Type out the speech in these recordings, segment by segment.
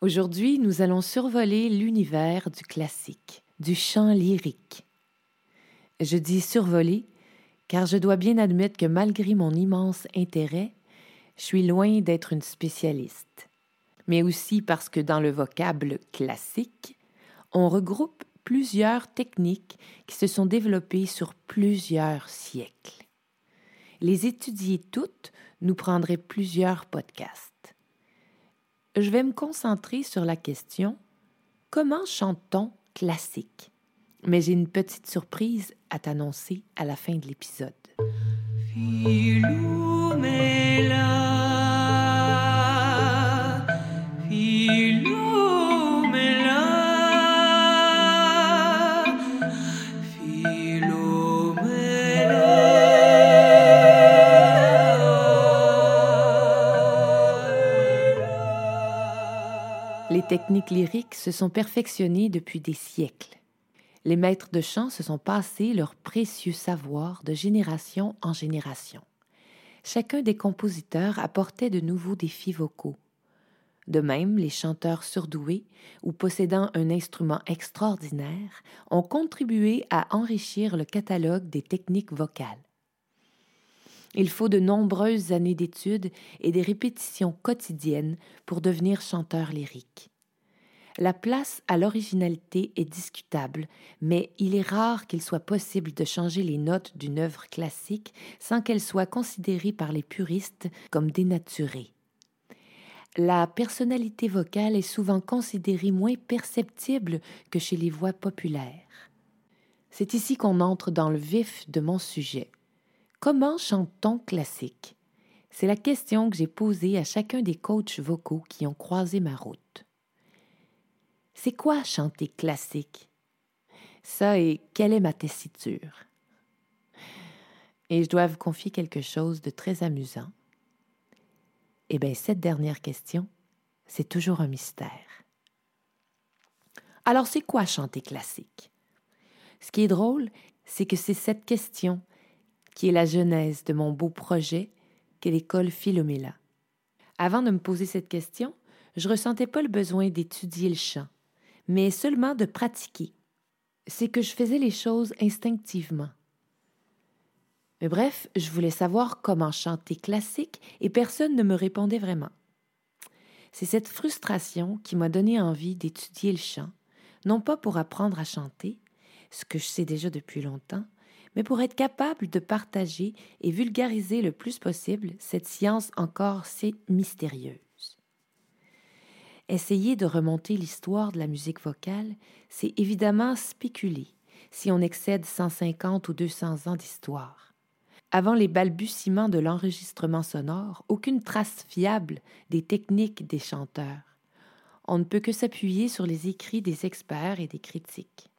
Aujourd'hui, nous allons survoler l'univers du classique, du chant lyrique. Je dis survoler car je dois bien admettre que malgré mon immense intérêt, je suis loin d'être une spécialiste. Mais aussi parce que dans le vocable classique, on regroupe plusieurs techniques qui se sont développées sur plusieurs siècles. Les étudier toutes nous prendrait plusieurs podcasts. Je vais me concentrer sur la question Comment chante-t-on classique? Mais j'ai une petite surprise à t'annoncer à la fin de l'épisode. Techniques lyriques se sont perfectionnées depuis des siècles. Les maîtres de chant se sont passés leur précieux savoir de génération en génération. Chacun des compositeurs apportait de nouveaux défis vocaux. De même, les chanteurs surdoués ou possédant un instrument extraordinaire ont contribué à enrichir le catalogue des techniques vocales. Il faut de nombreuses années d'études et des répétitions quotidiennes pour devenir chanteur lyrique. La place à l'originalité est discutable, mais il est rare qu'il soit possible de changer les notes d'une œuvre classique sans qu'elle soit considérée par les puristes comme dénaturée. La personnalité vocale est souvent considérée moins perceptible que chez les voix populaires. C'est ici qu'on entre dans le vif de mon sujet. Comment chante-t-on classique? C'est la question que j'ai posée à chacun des coachs vocaux qui ont croisé ma route. C'est quoi chanter classique? Ça et quelle est ma tessiture? Et je dois vous confier quelque chose de très amusant. Eh bien, cette dernière question, c'est toujours un mystère. Alors, c'est quoi chanter classique? Ce qui est drôle, c'est que c'est cette question qui est la genèse de mon beau projet qu'est l'école Philomela. Avant de me poser cette question, je ressentais pas le besoin d'étudier le chant, mais seulement de pratiquer. C'est que je faisais les choses instinctivement. Bref, je voulais savoir comment chanter classique et personne ne me répondait vraiment. C'est cette frustration qui m'a donné envie d'étudier le chant, non pas pour apprendre à chanter, ce que je sais déjà depuis longtemps, mais pour être capable de partager et vulgariser le plus possible cette science encore si mystérieuse. Essayer de remonter l'histoire de la musique vocale, c'est évidemment spéculer si on excède 150 ou 200 ans d'histoire. Avant les balbutiements de l'enregistrement sonore, aucune trace fiable des techniques des chanteurs. On ne peut que s'appuyer sur les écrits des experts et des critiques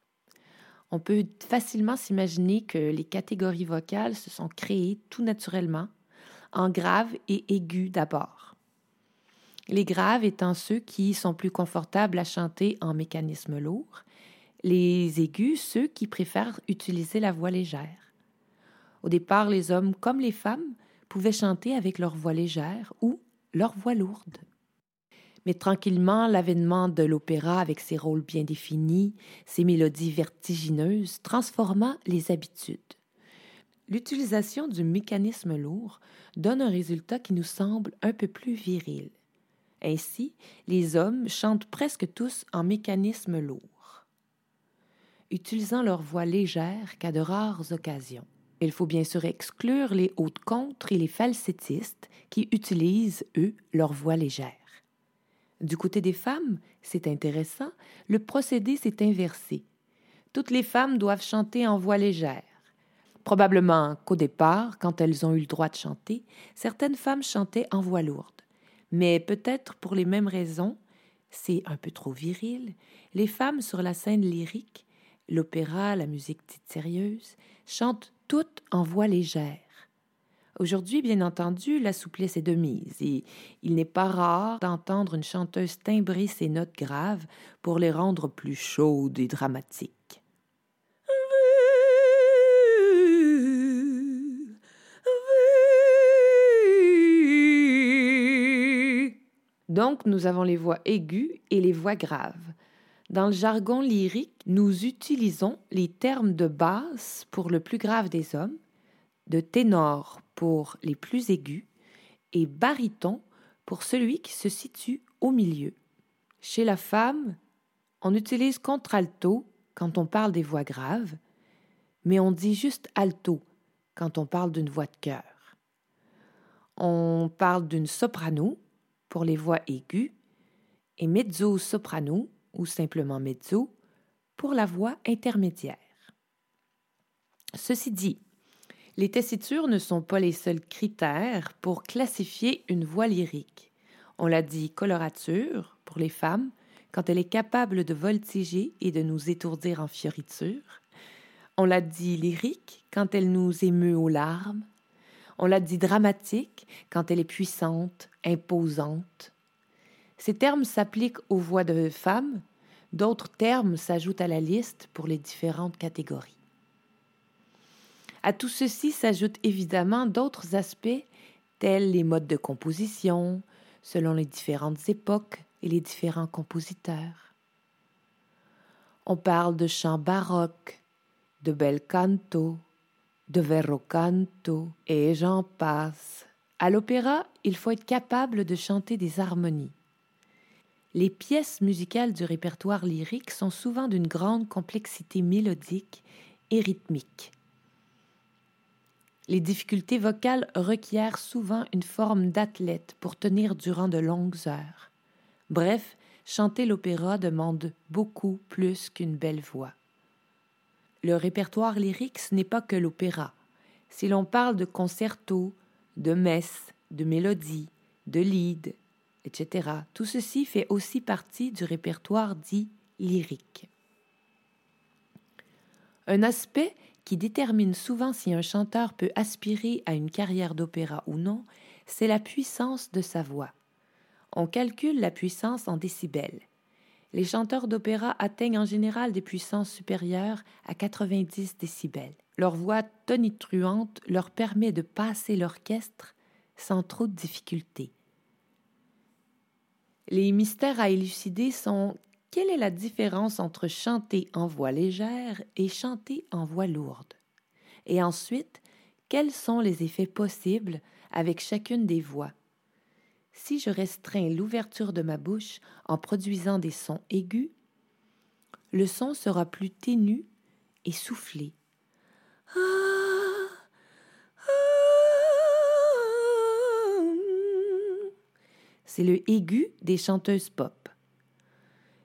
on peut facilement s'imaginer que les catégories vocales se sont créées tout naturellement, en grave et aigu d'abord. Les graves étant ceux qui sont plus confortables à chanter en mécanisme lourd, les aigus ceux qui préfèrent utiliser la voix légère. Au départ, les hommes comme les femmes pouvaient chanter avec leur voix légère ou leur voix lourde. Mais tranquillement, l'avènement de l'opéra avec ses rôles bien définis, ses mélodies vertigineuses, transforma les habitudes. L'utilisation du mécanisme lourd donne un résultat qui nous semble un peu plus viril. Ainsi, les hommes chantent presque tous en mécanisme lourd, utilisant leur voix légère qu'à de rares occasions. Il faut bien sûr exclure les hautes contres et les falsettistes qui utilisent, eux, leur voix légère. Du côté des femmes, c'est intéressant, le procédé s'est inversé. Toutes les femmes doivent chanter en voix légère. Probablement qu'au départ, quand elles ont eu le droit de chanter, certaines femmes chantaient en voix lourde. Mais peut-être pour les mêmes raisons, c'est un peu trop viril, les femmes sur la scène lyrique, l'opéra, la musique dite sérieuse, chantent toutes en voix légère. Aujourd'hui, bien entendu, la souplesse est de mise et il n'est pas rare d'entendre une chanteuse timbrer ses notes graves pour les rendre plus chaudes et dramatiques. Donc, nous avons les voix aiguës et les voix graves. Dans le jargon lyrique, nous utilisons les termes de basse pour le plus grave des hommes, de ténor pour les plus aigus et baryton pour celui qui se situe au milieu. Chez la femme, on utilise contralto quand on parle des voix graves, mais on dit juste alto quand on parle d'une voix de cœur. On parle d'une soprano pour les voix aiguës et mezzo-soprano ou simplement mezzo pour la voix intermédiaire. Ceci dit, les tessitures ne sont pas les seuls critères pour classifier une voix lyrique. On l'a dit colorature pour les femmes, quand elle est capable de voltiger et de nous étourdir en fioritures. On l'a dit lyrique quand elle nous émeut aux larmes. On l'a dit dramatique quand elle est puissante, imposante. Ces termes s'appliquent aux voix de femmes, d'autres termes s'ajoutent à la liste pour les différentes catégories. À tout ceci s'ajoutent évidemment d'autres aspects tels les modes de composition, selon les différentes époques et les différents compositeurs. On parle de chants baroques, de bel canto, de verro canto, et j'en passe. À l'opéra, il faut être capable de chanter des harmonies. Les pièces musicales du répertoire lyrique sont souvent d'une grande complexité mélodique et rythmique. Les difficultés vocales requièrent souvent une forme d'athlète pour tenir durant de longues heures. Bref, chanter l'opéra demande beaucoup plus qu'une belle voix. Le répertoire lyrique, ce n'est pas que l'opéra. Si l'on parle de concerto, de messe, de mélodie, de lied, etc., tout ceci fait aussi partie du répertoire dit lyrique. Un aspect qui détermine souvent si un chanteur peut aspirer à une carrière d'opéra ou non, c'est la puissance de sa voix. On calcule la puissance en décibels. Les chanteurs d'opéra atteignent en général des puissances supérieures à 90 décibels. Leur voix tonitruante leur permet de passer l'orchestre sans trop de difficultés. Les mystères à élucider sont quelle est la différence entre chanter en voix légère et chanter en voix lourde? Et ensuite, quels sont les effets possibles avec chacune des voix? Si je restreins l'ouverture de ma bouche en produisant des sons aigus, le son sera plus ténu et soufflé. C'est le aigu des chanteuses pop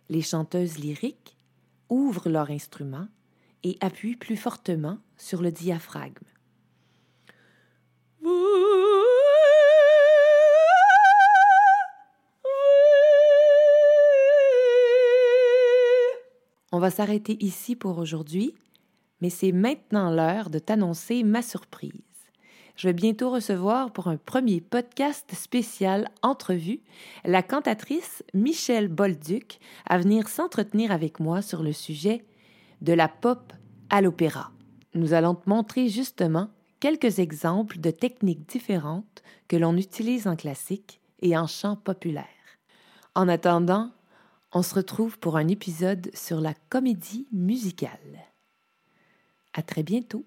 les chanteuses lyriques ouvrent leur instrument et appuient plus fortement sur le diaphragme. On va s'arrêter ici pour aujourd'hui, mais c'est maintenant l'heure de t'annoncer ma surprise je vais bientôt recevoir pour un premier podcast spécial entrevue la cantatrice Michelle Bolduc à venir s'entretenir avec moi sur le sujet de la pop à l'opéra. Nous allons te montrer justement quelques exemples de techniques différentes que l'on utilise en classique et en chant populaire. En attendant, on se retrouve pour un épisode sur la comédie musicale. À très bientôt.